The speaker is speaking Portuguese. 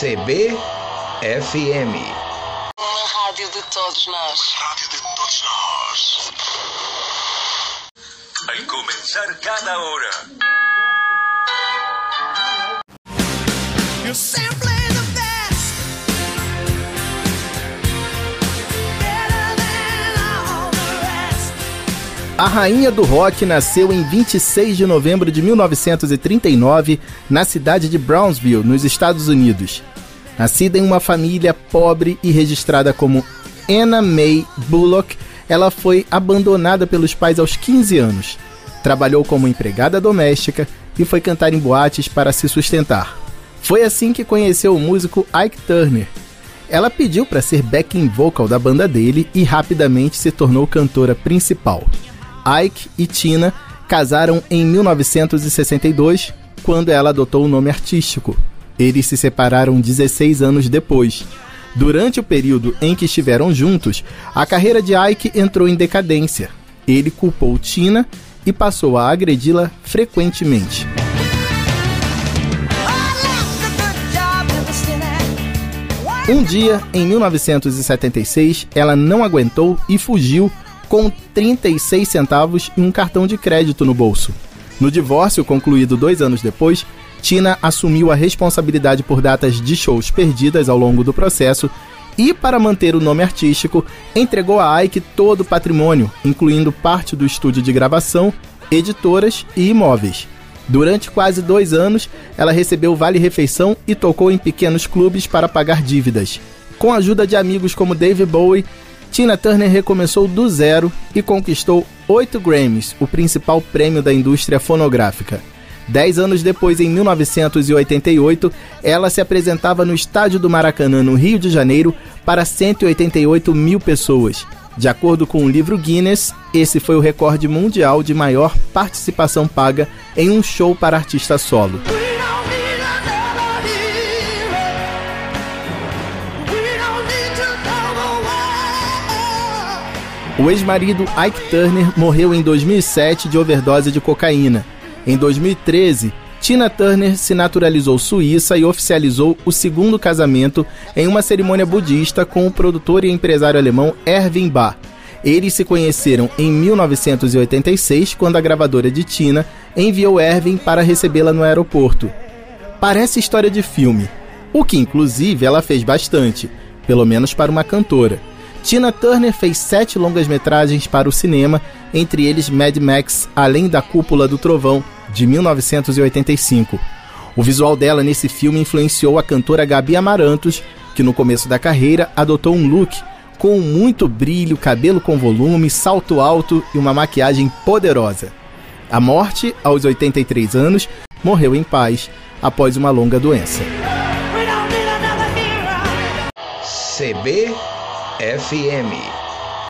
CBFM. Uma rádio de todos nós. Rádio de todos nós. Al comenzar cada hora. You simply A rainha do rock nasceu em 26 de novembro de 1939 na cidade de Brownsville, nos Estados Unidos. Nascida em uma família pobre e registrada como Anna May Bullock, ela foi abandonada pelos pais aos 15 anos. Trabalhou como empregada doméstica e foi cantar em boates para se sustentar. Foi assim que conheceu o músico Ike Turner. Ela pediu para ser backing vocal da banda dele e rapidamente se tornou cantora principal. Ike e Tina casaram em 1962, quando ela adotou o nome artístico. Eles se separaram 16 anos depois. Durante o período em que estiveram juntos, a carreira de Ike entrou em decadência. Ele culpou Tina e passou a agredi-la frequentemente. Um dia, em 1976, ela não aguentou e fugiu com 36 centavos e um cartão de crédito no bolso. No divórcio, concluído dois anos depois, Tina assumiu a responsabilidade por datas de shows perdidas ao longo do processo e, para manter o nome artístico, entregou a Ike todo o patrimônio, incluindo parte do estúdio de gravação, editoras e imóveis. Durante quase dois anos, ela recebeu vale-refeição e tocou em pequenos clubes para pagar dívidas. Com a ajuda de amigos como Dave Bowie, Tina Turner recomeçou do zero e conquistou oito Grammys, o principal prêmio da indústria fonográfica. Dez anos depois, em 1988, ela se apresentava no Estádio do Maracanã, no Rio de Janeiro, para 188 mil pessoas. De acordo com o livro Guinness, esse foi o recorde mundial de maior participação paga em um show para artista solo. O ex-marido Ike Turner morreu em 2007 de overdose de cocaína. Em 2013, Tina Turner se naturalizou suíça e oficializou o segundo casamento em uma cerimônia budista com o produtor e empresário alemão Erwin Bach. Eles se conheceram em 1986, quando a gravadora de Tina enviou Erwin para recebê-la no aeroporto. Parece história de filme, o que inclusive ela fez bastante, pelo menos para uma cantora. Tina Turner fez sete longas-metragens para o cinema, entre eles Mad Max Além da Cúpula do Trovão, de 1985. O visual dela nesse filme influenciou a cantora Gabi Amarantos, que no começo da carreira adotou um look com muito brilho, cabelo com volume, salto alto e uma maquiagem poderosa. A morte, aos 83 anos, morreu em paz após uma longa doença. We don't